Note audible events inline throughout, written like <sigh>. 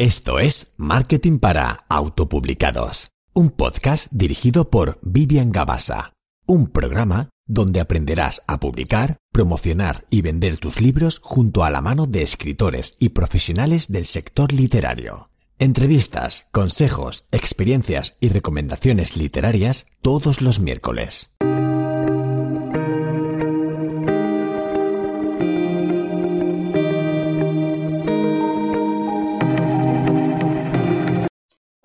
Esto es Marketing para Autopublicados, un podcast dirigido por Vivian Gabasa, un programa donde aprenderás a publicar, promocionar y vender tus libros junto a la mano de escritores y profesionales del sector literario. Entrevistas, consejos, experiencias y recomendaciones literarias todos los miércoles.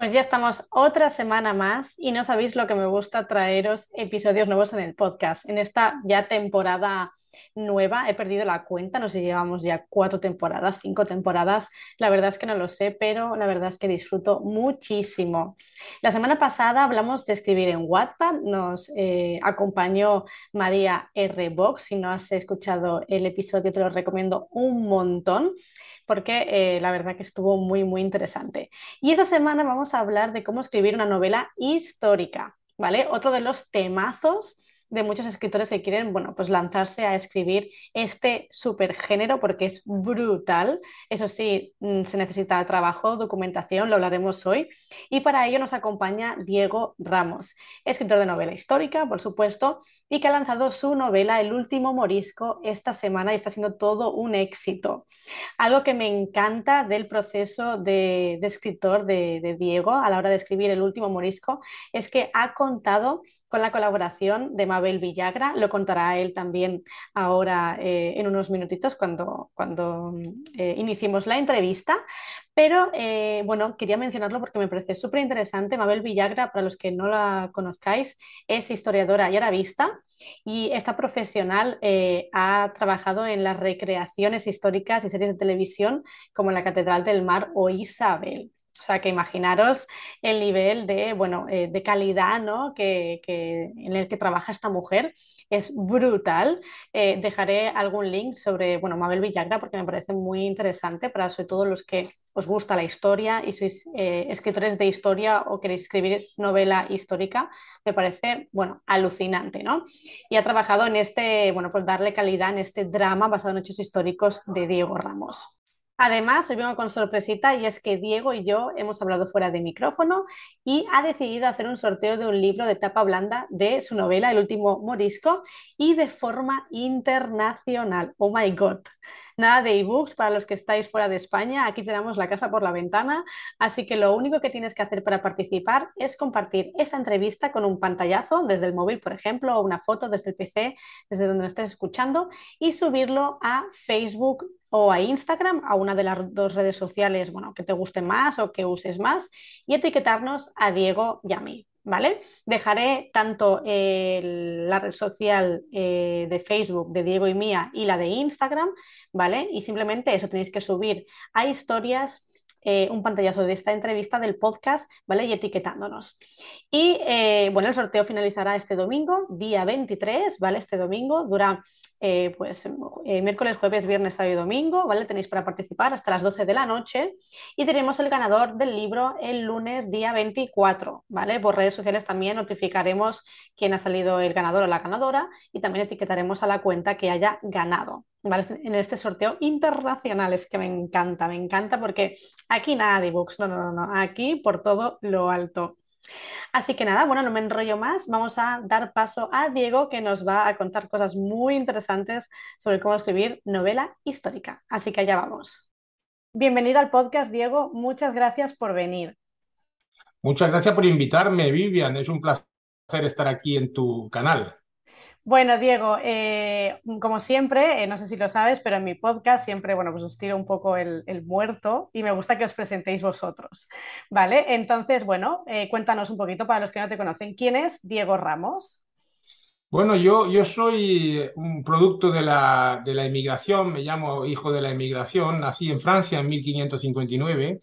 Pues ya estamos otra semana más y no sabéis lo que me gusta traeros episodios nuevos en el podcast. En esta ya temporada nueva, he perdido la cuenta, no sé llevamos ya cuatro temporadas, cinco temporadas, la verdad es que no lo sé, pero la verdad es que disfruto muchísimo. La semana pasada hablamos de escribir en Wattpad, nos eh, acompañó María R. Box, si no has escuchado el episodio te lo recomiendo un montón porque eh, la verdad que estuvo muy, muy interesante. Y esta semana vamos a hablar de cómo escribir una novela histórica, ¿vale? Otro de los temazos de muchos escritores que quieren, bueno, pues lanzarse a escribir este supergénero porque es brutal. Eso sí, mm, se necesita trabajo, documentación, lo hablaremos hoy. Y para ello nos acompaña Diego Ramos, escritor de novela histórica, por supuesto, y que ha lanzado su novela El último morisco esta semana y está siendo todo un éxito. Algo que me encanta del proceso de, escritor de, de Diego a la hora de escribir El último morisco es que ha contado con la colaboración de Mabel Villagra. Lo contará él también ahora eh, en unos minutitos cuando, cuando eh, iniciemos la entrevista. Pero eh, bueno, quería mencionarlo porque me parece súper interesante. Mabel Villagra, para los que no la conozcáis, es historiadora y arabista y esta profesional ha trabajado en las recreaciones históricas y series de televisión como La Catedral del Mar o Isabel. O sea, que imaginaros el nivel de, bueno, eh, de calidad ¿no? que, en el que trabaja esta mujer. Es brutal. Eh, dejaré algún link sobre bueno, Mabel Villagra porque me parece muy interesante para sobre todo los que os gusta la historia y sois eh, escritores de historia o queréis escribir novela histórica. Me parece, bueno, alucinante, ¿no? Y ha trabajado en este, bueno, pues darle calidad en este drama basado en hechos históricos de Diego Ramos. Además, hoy vengo con sorpresita y es que Diego y yo hemos hablado fuera de micrófono y ha decidido hacer un sorteo de un libro de tapa blanda de su novela El último morisco y de forma internacional. Oh my god. Nada de ebooks para los que estáis fuera de España. Aquí tenemos la casa por la ventana. Así que lo único que tienes que hacer para participar es compartir esa entrevista con un pantallazo desde el móvil, por ejemplo, o una foto desde el PC, desde donde lo estés escuchando, y subirlo a Facebook o a Instagram, a una de las dos redes sociales, bueno, que te guste más o que uses más, y etiquetarnos a Diego y a mí. ¿Vale? Dejaré tanto la red social eh, de Facebook de Diego y mía y la de Instagram, ¿vale? Y simplemente eso tenéis que subir a historias eh, un pantallazo de esta entrevista del podcast, ¿vale? Y etiquetándonos. Y eh, bueno, el sorteo finalizará este domingo, día 23, ¿vale? Este domingo dura eh, pues eh, miércoles, jueves, viernes, sábado y domingo, ¿vale? Tenéis para participar hasta las 12 de la noche y tenemos el ganador del libro el lunes día 24, ¿vale? Por redes sociales también notificaremos quién ha salido el ganador o la ganadora y también etiquetaremos a la cuenta que haya ganado, ¿vale? En este sorteo internacional es que me encanta, me encanta porque aquí nada de books, no, no, no, no, aquí por todo lo alto. Así que nada, bueno, no me enrollo más. Vamos a dar paso a Diego que nos va a contar cosas muy interesantes sobre cómo escribir novela histórica. Así que allá vamos. Bienvenido al podcast, Diego. Muchas gracias por venir. Muchas gracias por invitarme, Vivian. Es un placer estar aquí en tu canal. Bueno, Diego, eh, como siempre, eh, no sé si lo sabes, pero en mi podcast siempre, bueno, pues os tiro un poco el, muerto y me gusta que os presentéis vosotros, ¿vale? Entonces, bueno, eh, cuéntanos un poquito para los que no te conocen, ¿quién es Diego Ramos? Bueno, yo, yo soy un producto de la, de la inmigración, me llamo hijo de la inmigración, nací en Francia en 1559.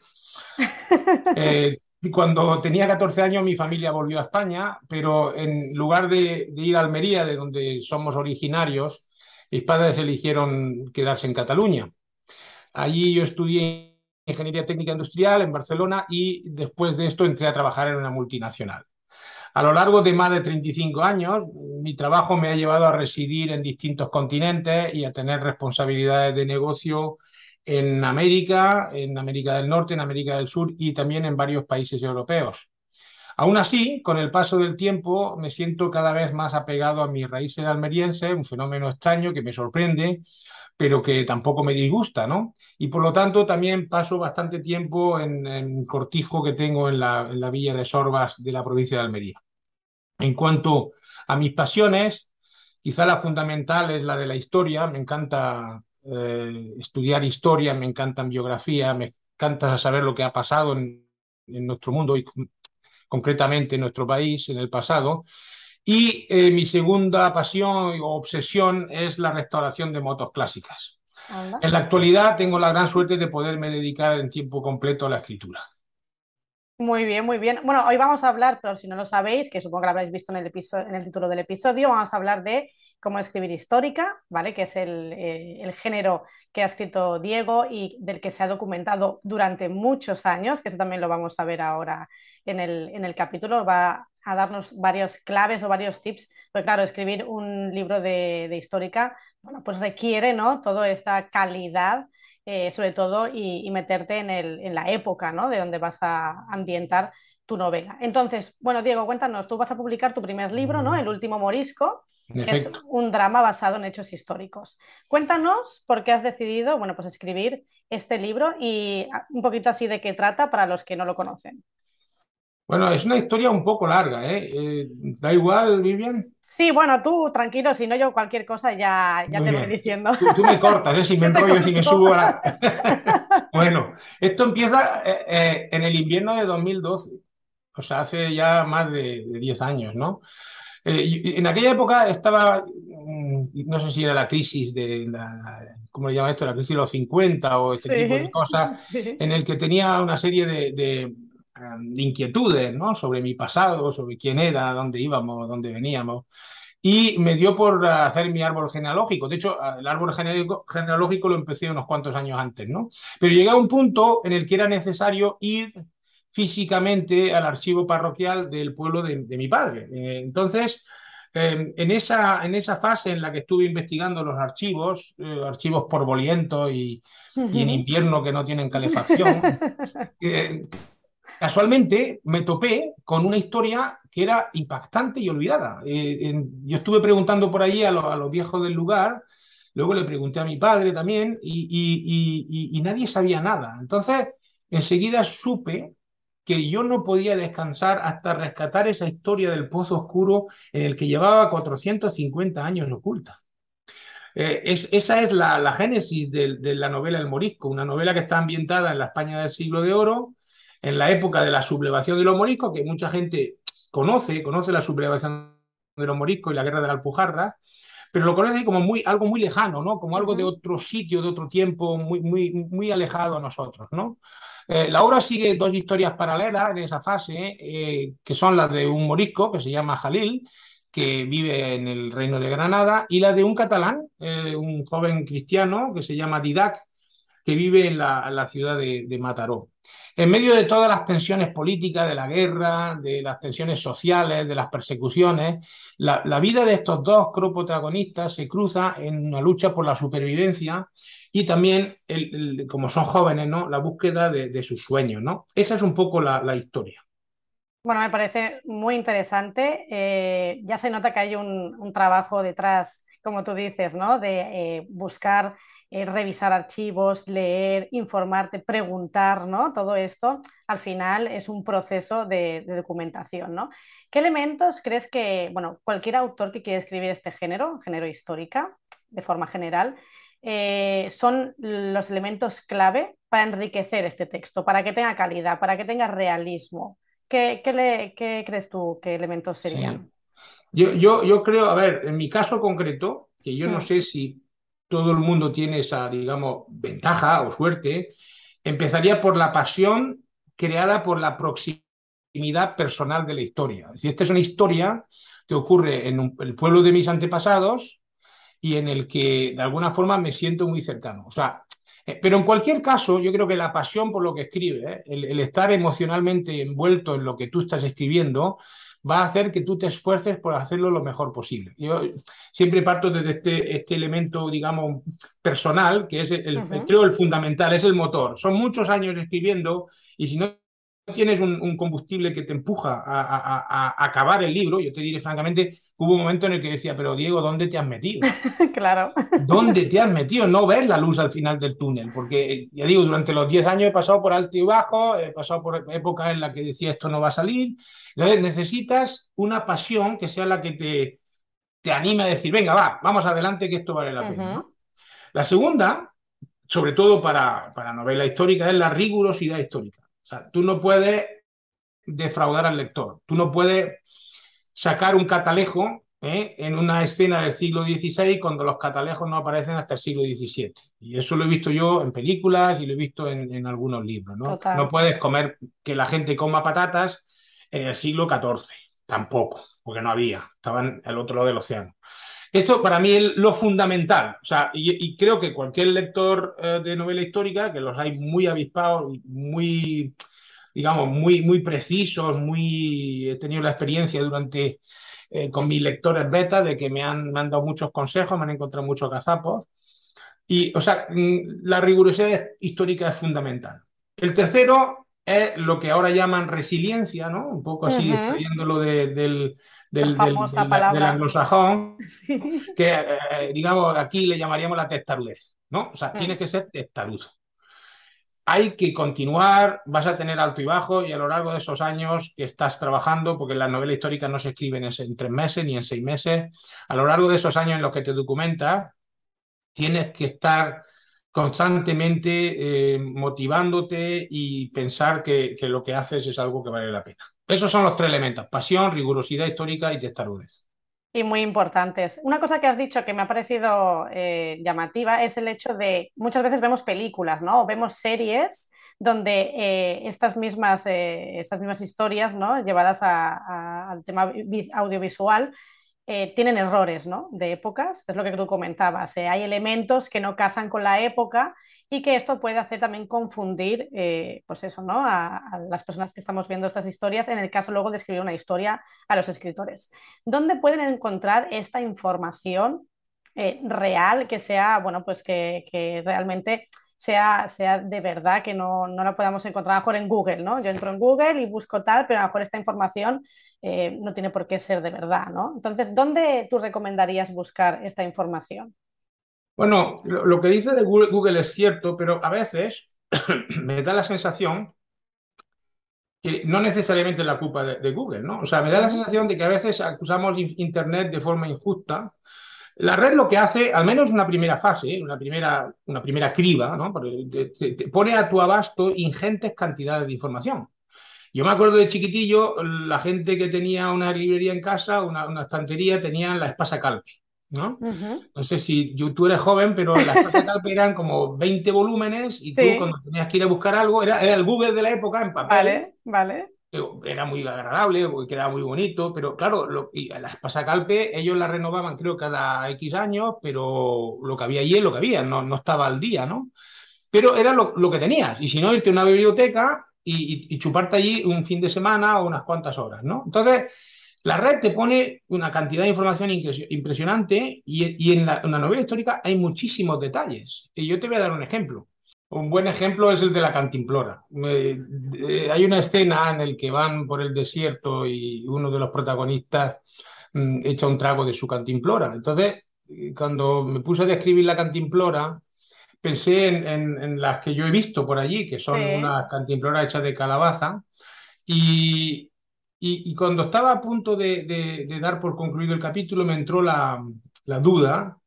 <laughs> Cuando tenía 14 años mi familia volvió a España, pero en lugar de, ir a Almería, de donde somos originarios, mis padres eligieron quedarse en Cataluña. Allí yo estudié Ingeniería Técnica Industrial en Barcelona y después de esto entré a trabajar en una multinacional. A lo largo de más de 35 años, mi trabajo me ha llevado a residir en distintos continentes y a tener responsabilidades de negocio en América, en América del Norte, en América del Sur y también en varios países europeos. Aún así, con el paso del tiempo, me siento cada vez más apegado a mis raíces almerienses, un fenómeno extraño que me sorprende, pero que tampoco me disgusta, ¿no? Y por lo tanto también paso bastante tiempo en, en cortijo que tengo en la, en la villa de Sorbas de la provincia de Almería. En cuanto a mis pasiones, quizá la fundamental es la de la historia, me encanta eh, estudiar historia, me encantan biografías, me encanta saber lo que ha pasado en, en nuestro mundo y concretamente en nuestro país en el pasado. Y eh, mi segunda pasión o obsesión es la restauración de motos clásicas. En la actualidad tengo la gran suerte de poderme dedicar en tiempo completo a la escritura. Muy bien, muy bien. Bueno, hoy vamos a hablar, pero si no lo sabéis, que supongo que lo habréis visto en el, episodio, en el título del episodio, vamos a hablar de cómo escribir histórica, ¿vale? Que es el, eh, el, género que ha escrito Diego y del que se ha documentado durante muchos años, que eso también lo vamos a ver ahora en el, en el capítulo. Va a darnos varios claves o varios tips, porque claro, escribir un libro de, de histórica, bueno, pues requiere, ¿no? Toda esta calidad eh, sobre todo, y, y meterte en, el, en, la época ¿no? de donde vas a ambientar tu novela. Entonces, bueno, Diego, cuéntanos, tú vas a publicar tu primer libro, ¿no? El último morisco, que es un drama basado en hechos históricos. Cuéntanos por qué has decidido, bueno, pues escribir este libro y un poquito así de qué trata para los que no lo conocen. Bueno, es una historia un poco larga, ¿eh? eh da igual, Vivian? Sí, bueno, tú tranquilo, si no yo cualquier cosa ya, ya te voy diciendo. Tú, tú, me cortas, ¿eh? si me <laughs> enrollo, si me subo a la... <laughs> <laughs> bueno, esto empieza eh, eh, en el invierno de 2012, o sea, hace ya más de, de 10 años, ¿no? Eh, en aquella época estaba, mm, no sé si era la crisis de la, ¿cómo le llama esto? La crisis de los 50 o este sí, tipo de cosas, <laughs> sí. en el que tenía una serie de, de de inquietudes ¿no? sobre mi pasado, sobre quién era, dónde íbamos, dónde veníamos. Y me dio por hacer mi árbol genealógico. De hecho, el árbol genealógico lo empecé unos cuantos años antes, ¿no? Pero llegué a un punto en el que era necesario ir físicamente al archivo parroquial del pueblo de, de mi padre. Eh, entonces, eh, en, esa, en esa fase en la que estuve investigando los archivos, eh, archivos porvolientos y, uh -huh. y, en invierno que no tienen calefacción, <laughs> eh, casualmente me topé con una historia que era impactante y olvidada. En, yo estuve preguntando por allí a, lo, a, los viejos del lugar, luego le pregunté a mi padre también y, y, y nadie sabía nada. Entonces, enseguida supe que yo no podía descansar hasta rescatar esa historia del pozo oscuro en el que llevaba 450 años oculta. Eh, es, esa es la, la génesis de, de, la novela El Morisco, una novela que está ambientada en la España del siglo de oro, en la época de la sublevación de los moriscos, que mucha gente conoce, conoce la sublevación de los moriscos y la guerra de la Alpujarra, pero lo conoce como muy, algo muy lejano, ¿no? Como algo de otro sitio, de otro tiempo, muy, muy, muy alejado a nosotros, ¿no? Eh, la obra sigue dos historias paralelas en esa fase, eh, que son las de un morisco que se llama Jalil, que vive en el reino de Granada, y la de un catalán, eh, un joven cristiano que se llama Didac, que vive en la, ciudad de, Mataró. En medio de todas las tensiones políticas, de la guerra, de las tensiones sociales, de las persecuciones, la, vida de estos dos protagonistas se cruza en una lucha por la supervivencia y también, como son jóvenes, ¿no? la búsqueda de, sus sueños. ¿no? Esa es un poco la, historia. Bueno, me parece muy interesante. Eh, ya se nota que hay un, un, trabajo detrás, como tú dices, ¿no? de eh, buscar eh, revisar archivos, leer, informarte, preguntar, ¿no? Todo esto al final es un proceso de, de, documentación, ¿no? ¿Qué elementos crees que, bueno, cualquier autor que quiera escribir este género, género histórica, de forma general, eh, son los elementos clave para enriquecer este texto, para que tenga calidad, para que tenga realismo? ¿Qué, qué, le, qué crees tú qué elementos serían? Sí. Yo, yo, yo creo, a ver, en mi caso concreto, que yo mm. no sé si todo el mundo tiene esa, digamos, ventaja o suerte, empezaría por la pasión creada por la proximidad personal de la historia. Si esta es una historia que ocurre en el pueblo de mis antepasados y en el que de alguna forma me siento muy cercano. O sea, Eh, pero en cualquier caso, yo creo que la pasión por lo que escribe, ¿eh? el, estar emocionalmente envuelto en lo que tú estás escribiendo, va a hacer que tú te esfuerces por hacerlo lo mejor posible. Yo siempre parto desde este, este elemento, digamos, personal, que es, el, uh -huh. creo, el fundamental, es el motor. Son muchos años escribiendo y si no tienes un, un combustible que te empuja a, a, a, a, acabar el libro, yo te diré francamente, hubo un momento en el que decía, pero Diego, ¿dónde te has metido? <laughs> claro. ¿Dónde te has metido? No ves la luz al final del túnel, porque ya digo, durante los 10 años he pasado por alto y bajo, he pasado por épocas en las que decía esto no va a salir. Entonces necesitas una pasión que sea la que te, te anime a decir, venga, va, vamos adelante que esto vale la pena. Uh -huh. ¿no? La segunda, sobre todo para, para novela histórica, es la rigurosidad histórica. O sea, tú no puedes defraudar al lector, tú no puedes sacar un catalejo ¿eh? en una escena del siglo XVI cuando los catalejos no aparecen hasta el siglo XVII. Y eso lo he visto yo en películas y lo he visto en, en algunos libros. ¿no? no puedes comer que la gente coma patatas en el siglo XIV, tampoco, porque no había, estaban al otro lado del océano. Esto para mí es lo fundamental, o sea, y, y creo que cualquier lector eh, de novela histórica, que los hay muy avispados, muy, digamos, muy, muy precisos, muy, he tenido la experiencia durante, eh, con mis lectores beta, de que me han, me han dado muchos consejos, me han encontrado muchos gazapos, y, o sea, mm, la rigurosidad histórica es fundamental. El tercero es lo que ahora llaman resiliencia, ¿no? Un poco así, uh -huh. extrayéndolo de, del, del, del, del, del anglosajón, sí. que eh, digamos aquí le llamaríamos la testarudez, ¿no? O sea, uh -huh. tienes que ser testarudo. Hay que continuar, vas a tener alto y bajo, y a lo largo de esos años que estás trabajando, porque las novelas históricas no se escriben en, tres meses ni en seis meses, a lo largo de esos años en los que te documentas, tienes que estar constantemente eh, motivándote y pensar que, que, lo que haces es algo que vale la pena. Esos son los tres elementos, pasión, rigurosidad histórica y testarudez. Y muy importantes. Una cosa que has dicho que me ha parecido eh, llamativa es el hecho de, muchas veces vemos películas, ¿no? O vemos series donde eh, estas, mismas, eh, estas mismas historias, ¿no? Llevadas a, al tema audiovisual, eh, tienen errores ¿no? de épocas, es lo que tú comentabas. Eh, hay elementos que no casan con la época y que esto puede hacer también confundir eh, pues eso, ¿no? A, a, las personas que estamos viendo estas historias, en el caso luego de escribir una historia a los escritores. ¿Dónde pueden encontrar esta información real que sea, bueno, pues que, que realmente sea, sea de verdad, que no, no la podamos encontrar a lo mejor en Google, ¿no? Yo entro en Google y busco tal, pero a lo mejor esta información eh, no tiene por qué ser de verdad, ¿no? Entonces, ¿dónde tú recomendarías buscar esta información? Bueno, lo, que dice de Google, Google, es cierto, pero a veces <coughs> me da la sensación que no necesariamente es la culpa de, de, Google, ¿no? O sea, me da la sensación de que a veces acusamos Internet de forma injusta la red lo que hace, al menos una primera fase, una primera, una primera criba, ¿no? Te, te, te pone a tu abasto ingentes cantidades de información. Yo me acuerdo de chiquitillo, la gente que tenía una librería en casa, una, una estantería, tenían la espasa calpe, ¿no? Uh -huh. No sé si yo, tú eres joven, pero la espasa calpe eran como 20 volúmenes y tú sí. cuando tenías que ir a buscar algo, era, era, el Google de la época en papel. Vale, vale era muy agradable, quedaba muy bonito, pero claro, las pasacalpe ellos la renovaban creo cada X años, pero lo que había allí es lo que había, no, estaba al día, ¿no? Pero era lo, que tenías, y si no, irte a una biblioteca y, chuparte allí un fin de semana o unas cuantas horas, ¿no? Entonces, la red te pone una cantidad de información impresionante y, y en la novela histórica hay muchísimos detalles. Y yo te voy a dar un ejemplo. Un buen ejemplo es el de la cantimplora. Eh, eh, hay una escena en la que van por el desierto y uno de los protagonistas mm, echa un trago de su cantimplora. Entonces, cuando me puse a describir la cantimplora, pensé en, en, en, las que yo he visto por allí, que son sí. unas cantimploras hechas de calabaza. Y, y, y cuando estaba a punto de, de, de, dar por concluido el capítulo, me entró la, la duda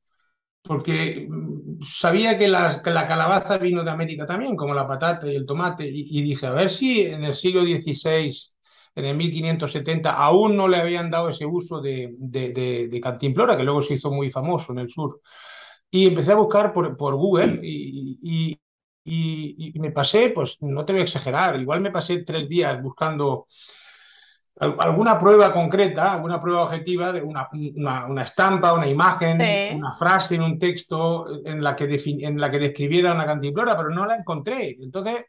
porque mm, sabía que la, calabaza vino de América también, como la patata y el tomate, y, y, dije, a ver si en el siglo XVI, en el 1570, aún no le habían dado ese uso de, de, cantimplora, que luego se hizo muy famoso en el sur. Y empecé a buscar por, Google y, y, me pasé, pues no te voy a exagerar, igual me pasé tres días buscando alguna prueba concreta, alguna prueba objetiva de una, una, estampa, una imagen, una frase en un texto en la, que en la que describiera una cantimplora, pero no la encontré. Entonces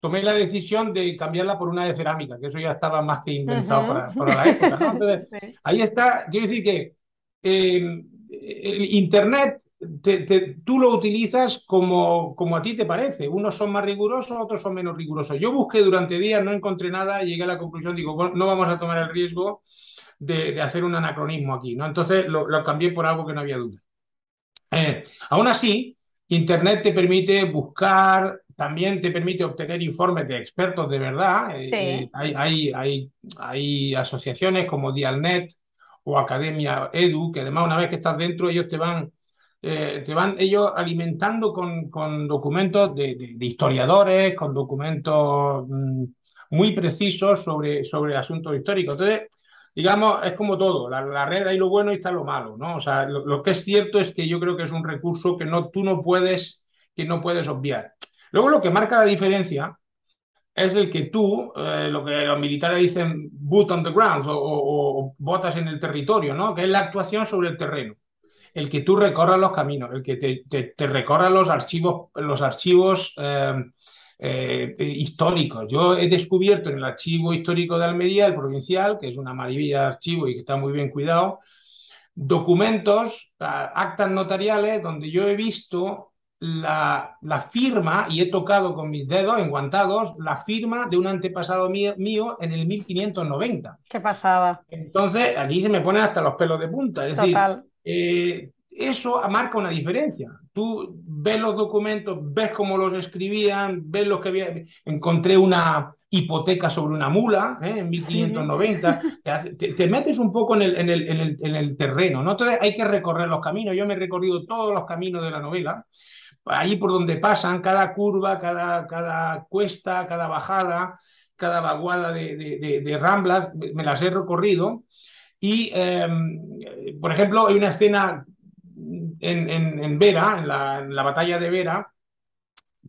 tomé la decisión de cambiarla por una de cerámica, que eso ya estaba más que inventado para, para, la época. <laughs> Entonces, ahí está, quiero decir que eh, el Internet tú lo utilizas como, como a ti te parece. Unos son más rigurosos, otros son menos rigurosos. Yo busqué durante días, no encontré nada, llegué a la conclusión, digo, no vamos a tomar el riesgo de, hacer un anacronismo aquí, ¿no? Entonces lo, cambié por algo que no había duda. Eh, aún así, Internet te permite buscar, también te permite obtener informes de expertos de verdad. Eh, eh, hay, hay, hay, hay, asociaciones como Dialnet o Academia Edu, que además una vez que estás dentro, ellos te van eh, te van ellos alimentando con, con documentos de, historiadores, con documentos mm, muy precisos sobre, sobre asuntos históricos. Entonces, digamos, es como todo, la, red hay lo bueno y está lo malo, ¿no? O sea, lo, que es cierto es que yo creo que es un recurso que no, tú no puedes, que no puedes obviar. Luego lo que marca la diferencia es el que tú, eh, lo que los militares dicen boot on the ground o, o, botas en el territorio, ¿no? Que es la actuación sobre el terreno el que tú recorras los caminos, el que te, te, recorras los archivos, los archivos eh, eh, históricos. Yo he descubierto en el archivo histórico de Almería, el provincial, que es una maravilla de archivo y que está muy bien cuidado, documentos, actas notariales donde yo he visto la, firma, y he tocado con mis dedos enguantados, la firma de un antepasado mío, mío en el 1590. ¿Qué pasaba? Entonces, aquí se me ponen hasta los pelos de punta. Es decir, eh, eso marca una diferencia. Tú ves los documentos, ves cómo los escribían, ves lo que había. Encontré una hipoteca sobre una mula ¿eh? en 1590. Te, metes un poco en el, en, el, en, el, terreno, ¿no? Entonces hay que recorrer los caminos. Yo me he recorrido todos los caminos de la novela, ahí por donde pasan, cada curva, cada, cada cuesta, cada bajada, cada vaguada de, de, de ramblas, me las he recorrido. Y, em, por ejemplo, hay una escena en, en, Vera, en la, batalla de Vera,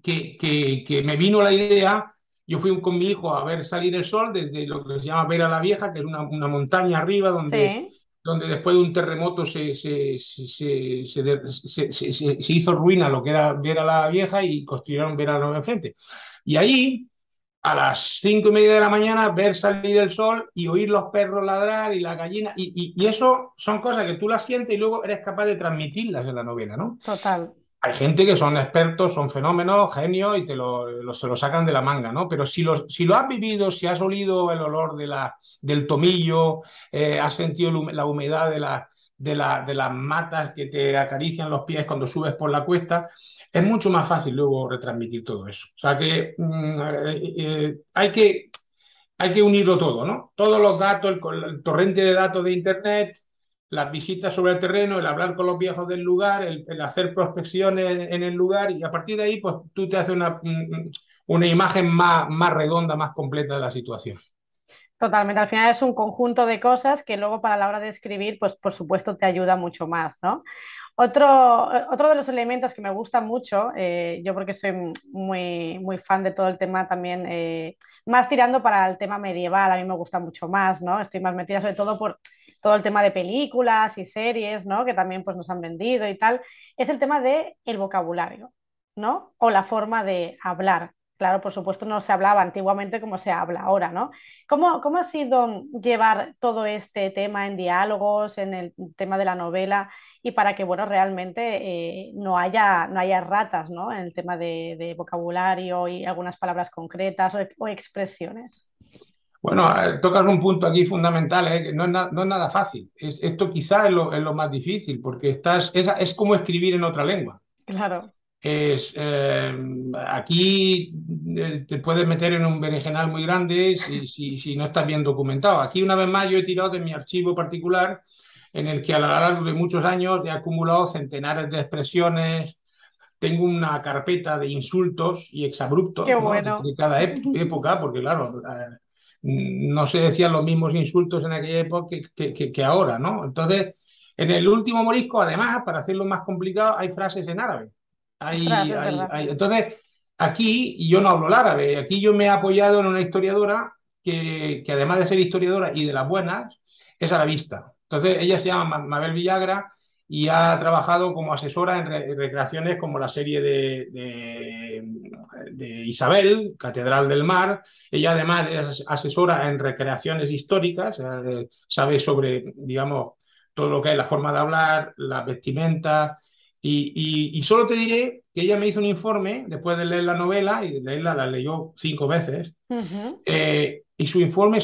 que, que, me vino la idea. Yo fui con mi hijo a ver salir el sol desde lo que se llama Vera la Vieja, que es una, una montaña arriba donde, donde después de un terremoto se, se, se, se, hizo ruina lo que era Vera la Vieja y construyeron Vera la Nueva enfrente. Y ahí a las cinco y media de la mañana ver salir el sol y oír los perros ladrar y la gallina. Y, eso son cosas que tú las sientes y luego eres capaz de transmitirlas en la novela, ¿no? Total. Hay gente que son expertos, son fenómenos, genios y te lo, se lo sacan de la manga, ¿no? Pero si lo, si lo has vivido, si has olido el olor de la, del tomillo, eh, has sentido la humedad de, la, de, la, de las matas que te acarician los pies cuando subes por la cuesta, es mucho más fácil luego retransmitir todo eso. O sea que mm, eh, eh, hay que hay que unirlo todo, ¿no? Todos los datos, el, torrente de datos de Internet, las visitas sobre el terreno, el hablar con los viejos del lugar, el, hacer prospecciones en el lugar y a partir de ahí, pues tú te haces una, una imagen más, más redonda, más completa de la situación. Totalmente, al final es un conjunto de cosas que luego para la hora de escribir, pues por supuesto te ayuda mucho más, ¿no? Otro, otro de los elementos que me gusta mucho, eh, yo porque soy muy, muy fan de todo el tema también, eh, más tirando para el tema medieval, a mí me gusta mucho más, ¿no? Estoy más metida sobre todo por todo el tema de películas y series, ¿no? Que también pues, nos han vendido y tal, es el tema del el vocabulario, ¿no? O la forma de hablar. Claro, por supuesto no se hablaba antiguamente como se habla ahora, ¿no? ¿Cómo, cómo ha sido llevar todo este tema en diálogos, en el tema de la novela y para que, bueno, realmente eh, no, haya, no haya ratas, ¿no? En el tema de, vocabulario y algunas palabras concretas o, expresiones. Bueno, tocas un punto aquí fundamental, ¿eh? que no es, no es nada fácil. esto quizás es lo, es lo, más difícil, porque estás, es, es como escribir en otra lengua. Claro es eh, aquí eh, te puedes meter en un berenjenal muy grande <laughs> si, si, no estás bien documentado. Aquí una vez más yo he tirado de mi archivo particular en el que a lo largo de muchos años he acumulado centenares de expresiones, tengo una carpeta de insultos y exabruptos de cada <laughs> época, porque claro, eh, no se decían los mismos insultos en aquella época que, que, que ahora, ¿no? Entonces, en el último morisco, además, para hacerlo más complicado, hay frases en árabe. Entonces, aquí, yo no hablo el árabe, aquí yo me he apoyado en una historiadora que, que además de ser historiadora y de las buenas, es a la vista. Entonces, ella se llama Mabel Villagra y ha trabajado como asesora en, recreaciones como la serie de, de, Isabel, Catedral del Mar. Ella además es asesora en recreaciones históricas, eh, sabe sobre, digamos, todo lo que es la forma de hablar, la vestimenta. Y, y, solo te diré que ella me hizo un informe después de leer la novela, y leerla la leyó cinco veces, eh, y su informe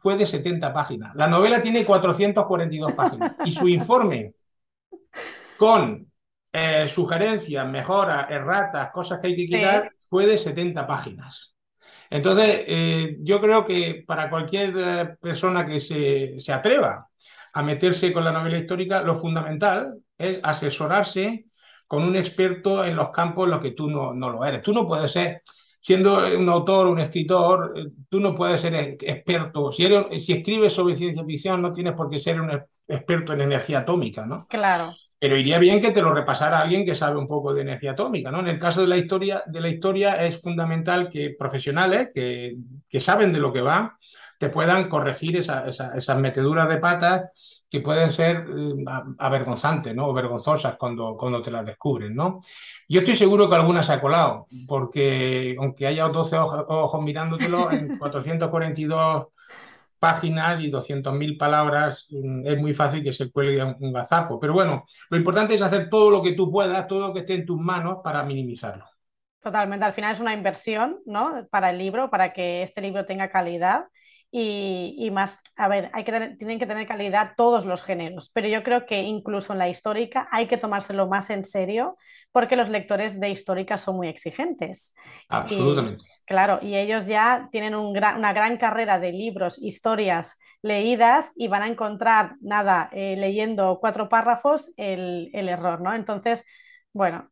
fue de 70 páginas. La novela tiene 442 páginas, y su informe con eh, sugerencias, mejoras, erratas, cosas que hay que quitar, fue de 70 páginas. Entonces, eh, yo creo que para cualquier persona que se, se, atreva a meterse con la novela histórica, lo fundamental es asesorarse con un experto en los campos en los que tú no, no lo eres. Tú no puedes ser, siendo un autor, un escritor, tú no puedes ser experto. Si, eres, si escribes sobre ciencia ficción, no tienes por qué ser un experto en energía atómica, ¿no? Claro. Pero iría bien que te lo repasara alguien que sabe un poco de energía atómica, ¿no? En el caso de la historia, de la historia es fundamental que profesionales que, que saben de lo que va te puedan corregir esas meteduras de patas que pueden ser eh, avergonzantes, ¿no? O vergonzosas cuando, cuando te las descubren, ¿no? Yo estoy seguro que alguna se ha colado, porque aunque haya 12 ojos, ojos mirándotelo, en <laughs> 442 páginas y 200.000 palabras, mm, es muy fácil que se cuelgue un, gazapo. Pero bueno, lo importante es hacer todo lo que tú puedas, todo lo que esté en tus manos para minimizarlo. Totalmente, al final es una inversión, ¿no? Para el libro, para que este libro tenga calidad y, más, a ver, hay que tienen que tener calidad todos los géneros, pero yo creo que incluso en la histórica hay que tomárselo más en serio porque los lectores de histórica son muy exigentes. Absolutamente. claro, y ellos ya tienen una gran carrera de libros, historias leídas y van a encontrar, nada, eh, leyendo cuatro párrafos, el, el error, ¿no? Entonces, bueno,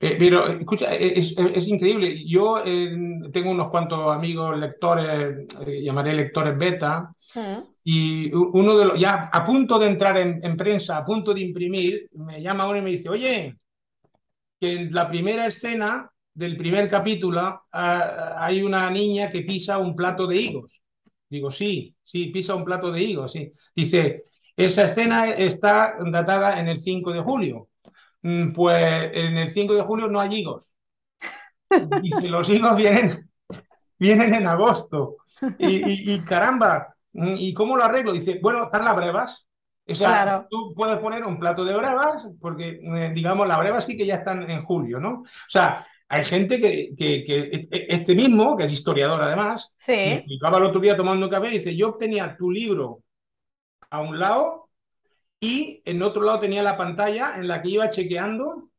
eh, pero escucha, es, increíble. Yo eh, tengo unos cuantos amigos lectores, eh, llamaré lectores beta, mm. y uno de los, ya a punto de entrar en, prensa, a punto de imprimir, me llama uno y me dice, oye, que en la primera escena del primer capítulo ah, hay una niña que pisa un plato de higos. Digo, sí, sí, pisa un plato de higos, sí. Dice, esa escena está datada en el 5 de julio. Mm, pues en el 5 de julio no hay higos. Y si los higos vienen, vienen en agosto. Y, caramba, mm, ¿y cómo lo arreglo? Dice, bueno, están las brevas. O sea, tú puedes poner un plato de brevas, porque eh, digamos, las brevas sí que ya están en julio, ¿no? O sea, hay gente que, que, e, e, este mismo, que es historiador además, sí. me explicaba el otro día tomando un café, dice, yo tenía tu libro a un lado y en otro lado tenía la pantalla en la que iba chequeando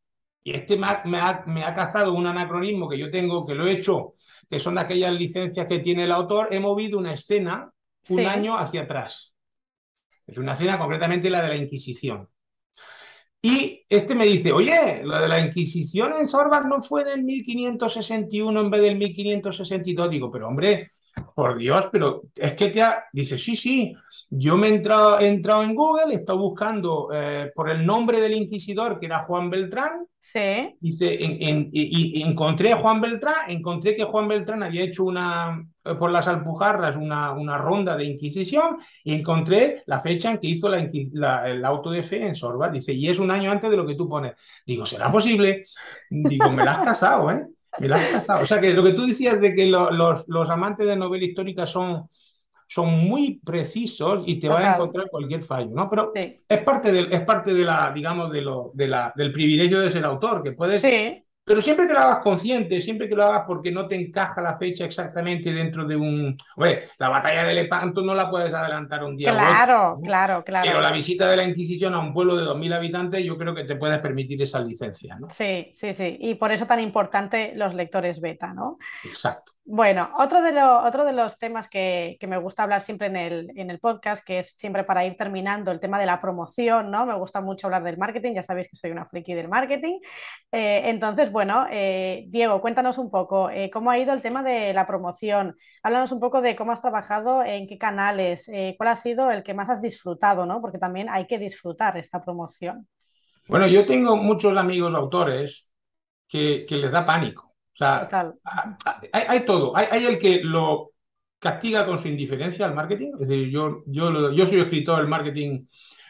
y este me ha, me ha, cazado un anacronismo que yo tengo, que lo he hecho, que son aquellas licencias que tiene el autor, he movido una escena un año hacia atrás. Es una escena concretamente la de la Inquisición. Y este me dice, oye, lo de la Inquisición en Sorbas no fue en el 1561 en vez del 1562. Digo, pero hombre, por Dios, pero es que te ha... Dice, sí, sí, yo me he entrado, entrado en Google, he estado buscando eh, por el nombre del inquisidor, que era Juan Beltrán. Sí. Dice, y, encontré a Juan Beltrán, encontré que Juan Beltrán había hecho una, eh, por las Alpujarras, una, una ronda de inquisición, y encontré la fecha en que hizo la, el auto de fe en Sorba. Dice, y es un año antes de lo que tú pones. Digo, ¿será posible? Digo, me la has cazado, ¿eh? O sea que lo que tú decías de que los, los, amantes de novela histórica son, son muy precisos y te van a encontrar cualquier fallo, ¿no? Pero es parte del, es parte de la, digamos, de lo, de la, del privilegio de ser autor, que puedes sí. Pero siempre que lo hagas consciente, siempre que lo hagas porque no te encaja la fecha exactamente dentro de un... Oye, la batalla de Lepanto no la puedes adelantar un día. Claro, claro, claro. Pero la visita de la Inquisición a un pueblo de 2.000 habitantes, yo creo que te puedes permitir esa licencia, ¿no? Sí, sí, sí. Y por eso tan importante los lectores beta, ¿no? Exacto. Bueno, otro de, de los temas que, me gusta hablar siempre en el, en el, podcast, que es siempre para ir terminando el tema de la promoción, ¿no? Me gusta mucho hablar del marketing, ya sabéis que soy una friki del marketing. Eh, entonces, bueno, eh, Diego, cuéntanos un poco eh, cómo ha ido el tema de la promoción. Háblanos un poco de cómo has trabajado, en qué canales, cuál ha sido el que más has disfrutado, ¿no? Porque también hay que disfrutar esta promoción. Bueno, yo tengo muchos amigos autores que les da pánico sea, hay, todo. Hay, el que lo, castiga con su indiferencia al marketing. Es decir, yo, yo, yo soy escritor, el marketing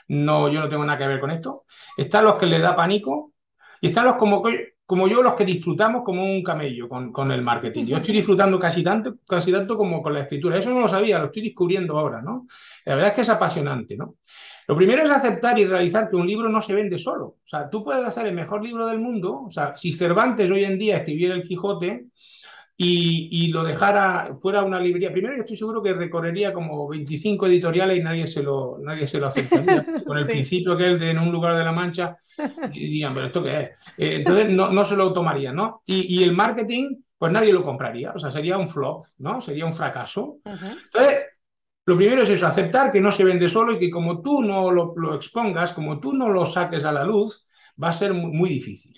no, yo no tengo nada que ver con esto. Están los que le da pánico y están los como, como yo, los que disfrutamos como un camello con, con el marketing. Yo estoy disfrutando casi tanto, casi tanto como con la escritura. Eso no lo sabía, lo estoy descubriendo ahora, ¿no? La verdad es que es apasionante, ¿no? Lo primero es aceptar y realizar que un libro no se vende solo. O sea, tú puedes hacer el mejor libro del mundo. O sea, si Cervantes hoy en día escribiera El Quijote, y, lo dejara fuera una librería. Primero, yo estoy seguro que recorrería como 25 editoriales y nadie se lo, nadie se lo aceptaría. <laughs> Con el principio que es de en un lugar de la Mancha, y dirían, pero ¿esto qué es? Eh, entonces no, no, se lo tomarían, ¿no? Y, el marketing, pues nadie lo compraría, o sea, sería un flop, ¿no? Sería un fracaso. Entonces, lo primero es eso, aceptar que no se vende solo y que como tú no lo, expongas, como tú no lo saques a la luz, va a ser muy, difícil.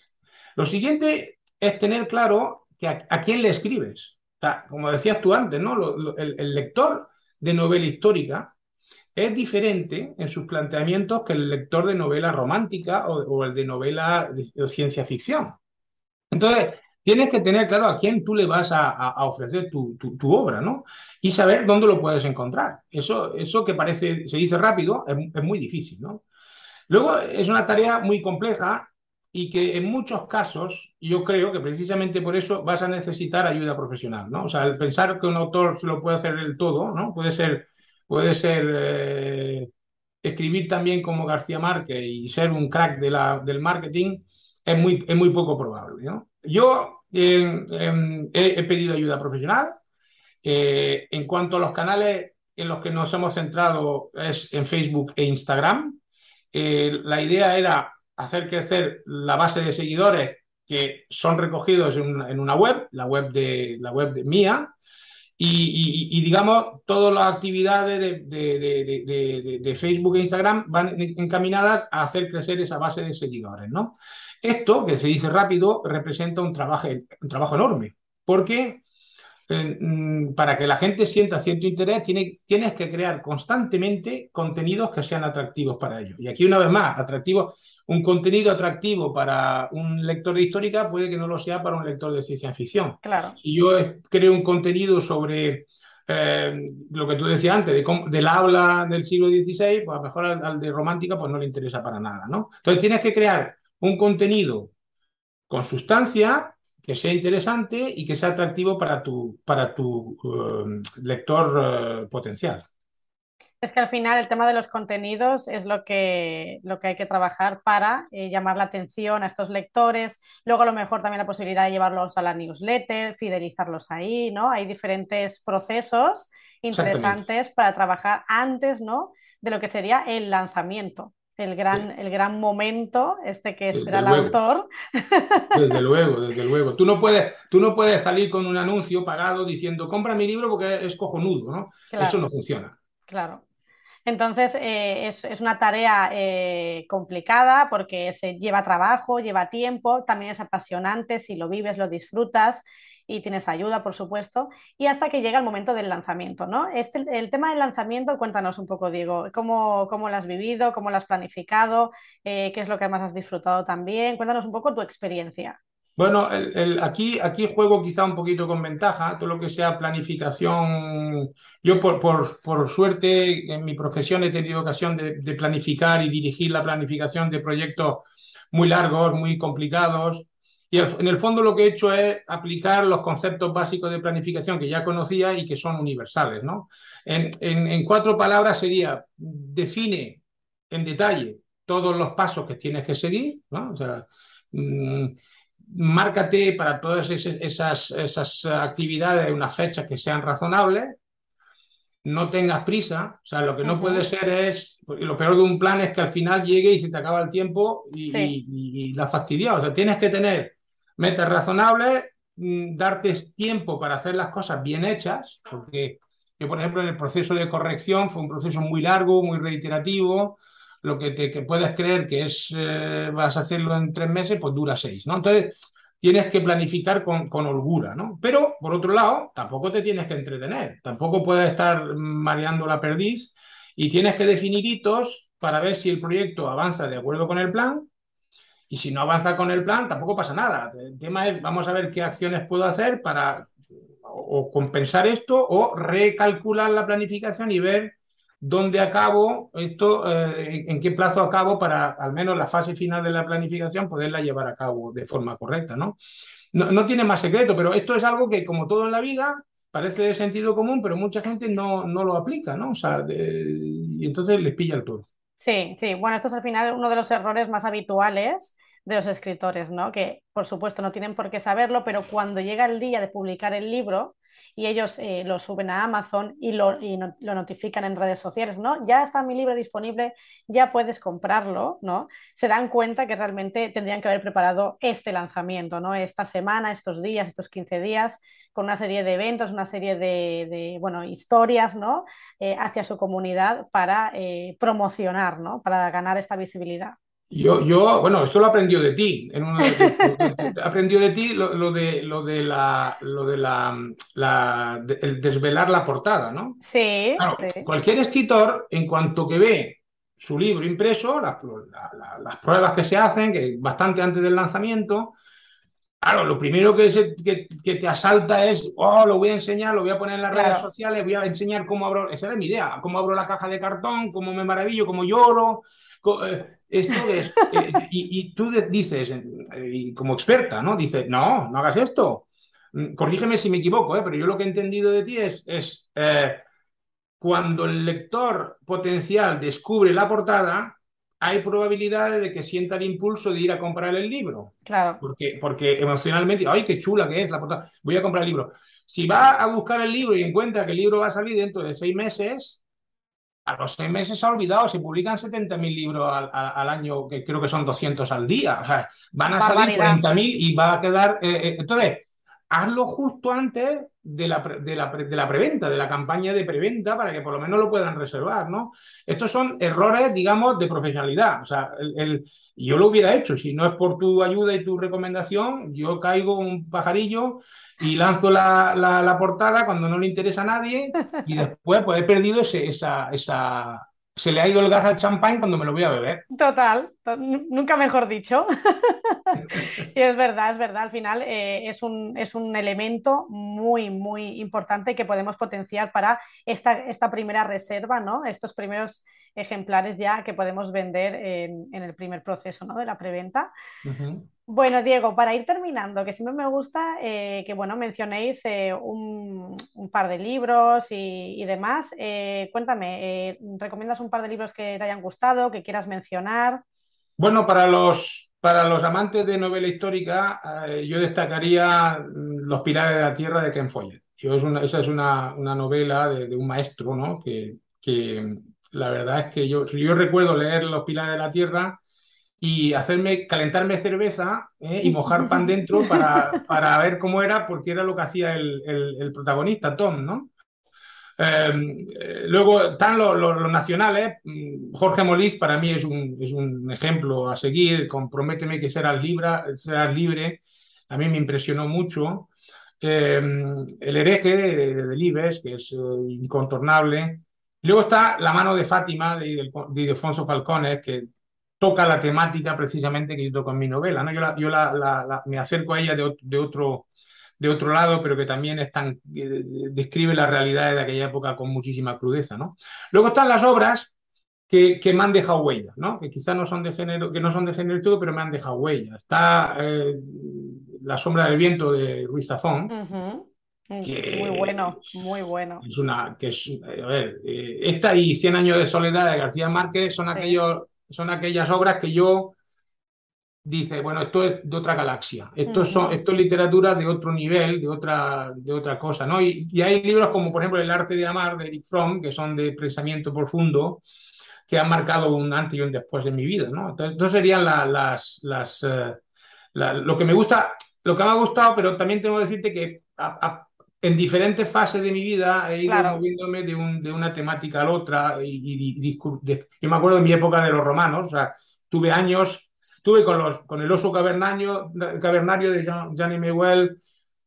Lo siguiente es tener claro a, quién le escribes. como decías tú antes, ¿no? el, lector de novela histórica es diferente en sus planteamientos que el lector de novela romántica o, el de novela de, ciencia ficción. Entonces, tienes que tener claro a quién tú le vas a, ofrecer tu, obra, ¿no? Y saber dónde lo puedes encontrar. Eso, eso que parece, se dice rápido, es, muy difícil, ¿no? Luego, es una tarea muy compleja y que en muchos casos yo creo que precisamente por eso vas a necesitar ayuda profesional, ¿no? O sea, el pensar que un autor se lo puede hacer del todo, ¿no? Puede ser, puede ser eh, escribir también como García Márquez y ser un crack del marketing es muy, es muy poco probable, ¿no? Yo he, pedido ayuda profesional. Eh, en cuanto a los canales en los que nos hemos centrado es en Facebook e Instagram. Eh, la idea era hacer crecer la base de seguidores que son recogidos en una, web, la web de la web de mía, y, digamos, todas las actividades de, Facebook e Instagram van encaminadas a hacer crecer esa base de seguidores, ¿no? Esto, que se dice rápido, representa un trabajo, un trabajo enorme, porque eh, mm, para que la gente sienta cierto interés, tiene, tienes que crear constantemente contenidos que sean atractivos para ellos. Y aquí, una vez más, atractivos un contenido atractivo para un lector de histórica puede que no lo sea para un lector de ciencia ficción. Claro. Si yo creo un contenido sobre eh, lo que tú decías antes, de, del habla del siglo XVI, pues a lo mejor al, de romántica pues no le interesa para nada, ¿no? Entonces tienes que crear un contenido con sustancia que sea interesante y que sea atractivo para tu, para tu eh, lector eh, potencial. Es que al final el tema de los contenidos es lo que, lo que hay que trabajar para eh, llamar la atención a estos lectores. Luego a lo mejor también la posibilidad de llevarlos a la newsletter, fidelizarlos ahí, ¿no? Hay diferentes procesos interesantes para trabajar antes, ¿no? De lo que sería el lanzamiento. El gran, el gran momento este que espera el autor. Desde <laughs> luego, desde luego. Tú no, puedes, tú no puedes salir con un anuncio pagado diciendo compra mi libro porque es cojonudo, ¿no? Eso no funciona. Claro. Entonces, eh, es, una tarea eh, complicada porque se lleva trabajo, lleva tiempo, también es apasionante si lo vives, lo disfrutas y tienes ayuda, por supuesto, y hasta que llega el momento del lanzamiento, ¿no? Este, el tema del lanzamiento, cuéntanos un poco, Diego, ¿cómo, cómo lo has vivido, cómo lo has planificado, eh, qué es lo que más has disfrutado también? Cuéntanos un poco tu experiencia. Bueno, aquí, aquí juego quizá un poquito con ventaja, todo lo que sea planificación. Yo, por, por, suerte, en mi profesión he tenido ocasión de, planificar y dirigir la planificación de proyectos muy largos, muy complicados. Y en el fondo lo que he hecho es aplicar los conceptos básicos de planificación que ya conocía y que son universales. ¿no? En, en cuatro palabras sería, define en detalle todos los pasos que tienes que seguir. ¿no? O sea, mm, márcate para todas esas, esas actividades una fecha que sean razonables, no tengas prisa, o sea, lo que no puede ser es, lo peor de un plan es que al final llegue y se te acaba el tiempo y, la fastidia, o sea, tienes que tener metas razonables, mm, darte tiempo para hacer las cosas bien hechas, porque yo, por ejemplo, en el proceso de corrección fue un proceso muy largo, muy reiterativo, lo que te puedes creer que es eh, vas a hacerlo en tres meses, pues dura seis, ¿no? Entonces, tienes que planificar con, con, holgura, ¿no? Pero, por otro lado, tampoco te tienes que entretener, tampoco puedes estar mareando la perdiz y tienes que definir hitos para ver si el proyecto avanza de acuerdo con el plan y si no avanza con el plan, tampoco pasa nada. El tema es, vamos a ver qué acciones puedo hacer para o compensar esto o recalcular la planificación y ver dónde acabo esto, eh, en qué plazo acabo para al menos la fase final de la planificación poderla llevar a cabo de forma correcta, ¿no? No, tiene más secreto, pero esto es algo que, como todo en la vida, parece de sentido común, pero mucha gente no, no lo aplica, ¿no? O sea, y entonces les pilla el todo. Sí, sí. Bueno, esto es al final uno de los errores más habituales de los escritores, ¿no? Que por supuesto no tienen por qué saberlo, pero cuando llega el día de publicar el libro, y ellos eh, lo suben a Amazon y, lo, lo, notifican en redes sociales, ¿no? Ya está mi libro disponible, ya puedes comprarlo, ¿no? Se dan cuenta que realmente tendrían que haber preparado este lanzamiento, ¿no? Esta semana, estos días, estos 15 días, con una serie de eventos, una serie de, bueno, historias, ¿no? Eh, hacia su comunidad para eh, promocionar, ¿no? Para ganar esta visibilidad. Yo, yo, bueno, esto lo aprendió de ti. En <laughs> aprendió de ti lo, de, lo de la, lo de la, el desvelar la portada, ¿no? Sí, Cualquier escritor, en cuanto que ve su libro impreso, las, pruebas que se hacen, que bastante antes del lanzamiento, claro, lo primero que, que, te asalta es, oh, lo voy a enseñar, lo voy a poner en las redes sociales, voy a enseñar cómo abro, esa era mi idea, cómo abro la caja de cartón, cómo me maravillo, cómo lloro. Eh, esto es, eh, y, tú dices, eh, como experta, ¿no? Dices, no, no hagas esto. Mm, corrígeme si me equivoco, ¿eh? pero yo lo que he entendido de ti es, es cuando el lector potencial descubre la portada, hay probabilidades de que sienta el impulso de ir a comprar el libro. Claro. Porque, porque emocionalmente, ay, qué chula que es la portada, voy a comprar el libro. Si va a buscar el libro y encuentra que el libro va a salir dentro de seis meses, a los seis meses se ha olvidado, se publican 70.000 libros al, año, que creo que son 200 al día, o sea, van a salir 40.000 y va a quedar... Eh, eh, entonces, hazlo justo antes de la, de, la, de la, preventa, de la campaña de preventa, para que por lo menos lo puedan reservar, ¿no? Estos son errores, digamos, de profesionalidad. O sea, el, yo lo hubiera hecho, si no es por tu ayuda y tu recomendación, yo caigo un pajarillo y lanzo la, la, portada cuando no le interesa a nadie y después pues he perdido ese, esa, esa... Se le ha ido el gas al champán cuando me lo voy a beber. Total, nunca mejor dicho. <laughs> y es verdad, es verdad, al final eh, es, un, es un elemento muy, muy importante que podemos potenciar para esta, esta primera reserva, ¿no? Estos primeros ejemplares ya que podemos vender en, en el primer proceso ¿no? de la preventa. Bueno, Diego, para ir terminando, que siempre me gusta eh, que bueno, mencionéis eh, un, par de libros y, demás. Eh, cuéntame, ¿recomiendas un par de libros que te hayan gustado, que quieras mencionar? Bueno, para los, para los amantes de novela histórica, yo destacaría mm, Los Pilares de la Tierra de Ken Follett. esa es una, novela de, un maestro, ¿no? Que, que la verdad es que yo, yo recuerdo leer Los Pilares de la Tierra y hacerme, calentarme cerveza ¿eh? y mojar pan dentro <laughs> para, para, ver cómo era, porque era lo que hacía el, el, protagonista, Tom, ¿no? Em, eh, luego están los, nacionales. Mm, Jorge Molís para mí es un, es un ejemplo a seguir. Comprométeme que serás libre, serás libre. A mí me impresionó mucho. Em, el hereje de, de Libes, que es eh, incontornable. Luego está La mano de Fátima de, de, de Ildefonso Falcones, que toca la temática precisamente que yo toco en mi novela. ¿no? Yo, la, me acerco a ella de, de, otro, de otro lado, pero que también es tan, eh, describe la realidad de aquella época con muchísima crudeza. ¿no? Luego están las obras que, que me han dejado huella, ¿no? que quizás no son de género, que no son de género todo, pero me han dejado huella. Está eh, La sombra del viento de Ruiz Zafón. Muy bueno, muy bueno. Es una, que es, a ver, eh, esta y Cien años de soledad de García Márquez son aquellos son aquellas obras que yo dice, bueno, esto es de otra galaxia, esto, son, esto es literatura de otro nivel, de otra, de otra cosa, ¿no? Y, hay libros como, por ejemplo, El arte de amar de Eric Fromm, que son de pensamiento profundo, que han marcado un antes y un después en mi vida, ¿no? Entonces, eso serían las, las eh, lo que me gusta, lo que me ha gustado, pero también tengo que decirte que en diferentes fases de mi vida he ido moviéndome de, un, de, una temática a la otra. Y, yo me acuerdo de mi época de los romanos, o sea, tuve años, tuve con, los, con el oso cavernario, cavernario de Jean, Jean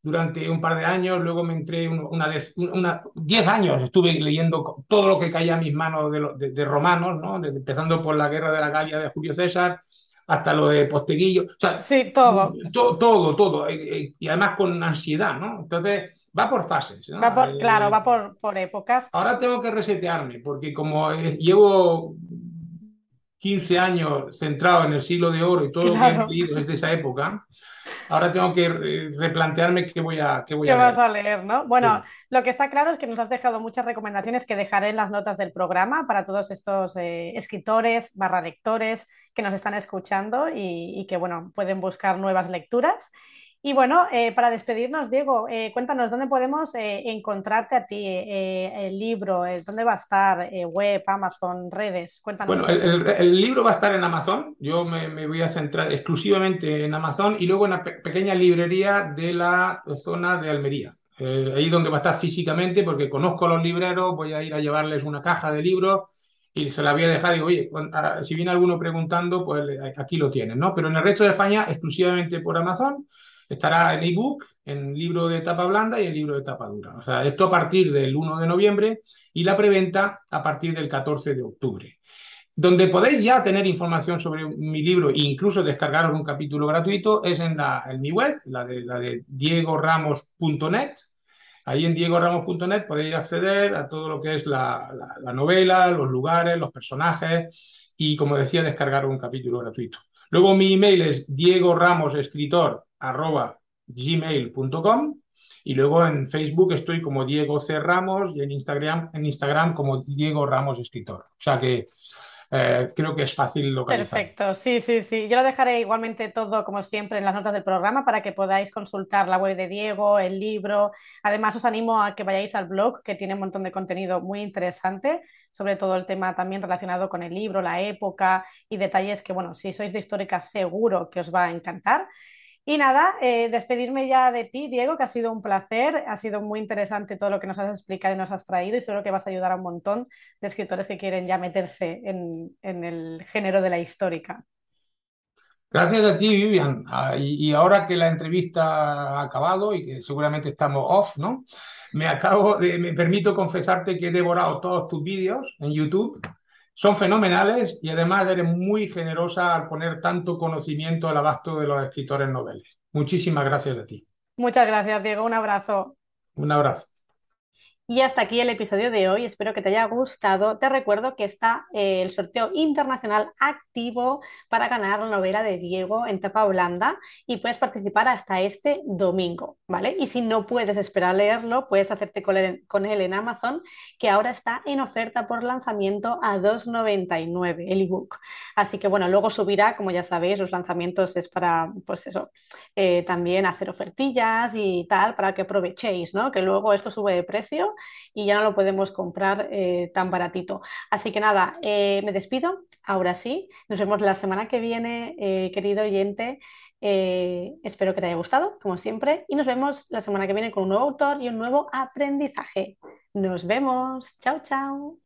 durante un par de años, luego me entré una, una, diez años estuve leyendo todo lo que caía a mis manos de, de, romanos, ¿no? empezando por la guerra de la Galia de Julio César hasta lo de Posteguillo, sí, todo. todo, todo, todo, y además con ansiedad, ¿no? Entonces, va por fases. Va por, claro, va por, por épocas. Ahora tengo que resetearme, porque como llevo 15 años centrado en el siglo de oro y todo lo que he leído es de esa época, ahora tengo que replantearme qué voy a, qué voy a vas a leer, ¿no? Bueno, lo que está claro es que nos has dejado muchas recomendaciones que dejaré en las notas del programa para todos estos eh, escritores barra lectores que nos están escuchando y, y que, bueno, pueden buscar nuevas lecturas. Y bueno, eh, para despedirnos, Diego, eh, cuéntanos dónde podemos eh, encontrarte a ti, el libro, dónde va a estar, web, Amazon, redes, cuéntanos. Bueno, el, libro va a estar en Amazon, yo me, voy a centrar exclusivamente en Amazon y luego en una pequeña librería de la zona de Almería. ahí donde va a estar físicamente, porque conozco a los libreros, voy a ir a llevarles una caja de libros y se la voy a dejar digo, oye, si viene alguno preguntando, pues aquí lo tienen, ¿no? Pero en el resto de España, exclusivamente por Amazon. Estará el ebook, en libro de tapa blanda y el libro de tapa dura. O sea, esto a partir del 1 de noviembre y la preventa a partir del 14 de octubre. Donde podéis ya tener información sobre mi libro e incluso descargaros un capítulo gratuito es en, la, en mi web, la de, diegoramos.net. Ahí en diegoramos.net podéis acceder a todo lo que es la, la, novela, los lugares, los personajes y, como decía, descargar un capítulo gratuito. Luego mi email es escritor arroba gmail.com y luego en Facebook estoy como Diego C. Ramos y en Instagram, en Instagram como Diego Ramos Escritor. O sea que eh, creo que es fácil localizar. Perfecto, sí, sí, sí. Yo lo dejaré igualmente todo, como siempre, en las notas del programa para que podáis consultar la web de Diego, el libro. Además, os animo a que vayáis al blog, que tiene un montón de contenido muy interesante, sobre todo el tema también relacionado con el libro, la época y detalles que, bueno, si sois de histórica, seguro que os va a encantar. Y nada, eh, despedirme ya de ti, Diego, que ha sido un placer, ha sido muy interesante todo lo que nos has explicado y nos has traído y seguro que vas a ayudar a un montón de escritores que quieren ya meterse en, el género de la histórica. Gracias a ti, Vivian. Ah, y, ahora que la entrevista ha acabado y que seguramente estamos off, ¿no? Me acabo de, me permito confesarte que he devorado todos tus vídeos en YouTube son fenomenales y además eres muy generosa al poner tanto conocimiento al abasto de los escritores noveles. Muchísimas gracias a ti. Muchas gracias, Diego. Un abrazo. Un abrazo. Y hasta aquí el episodio de hoy. Espero que te haya gustado. Te recuerdo que está eh, el sorteo internacional activo para ganar la novela de Diego en tapa blanda y puedes participar hasta este domingo, ¿vale? Y si no puedes esperar a leerlo, puedes hacerte con él, en Amazon, que ahora está en oferta por lanzamiento a 2,99 el ebook. Así que bueno, luego subirá, como ya sabéis, los lanzamientos es para, pues eso, eh, también hacer ofertillas y tal, para que aprovechéis, ¿no? Que luego esto sube de precio y ya no lo podemos comprar eh, tan baratito. Así que nada, eh, me despido. Ahora sí, nos vemos la semana que viene, eh, querido oyente. espero que te haya gustado, como siempre, y nos vemos la semana que viene con un nuevo autor y un nuevo aprendizaje. Nos vemos. Chao, chao.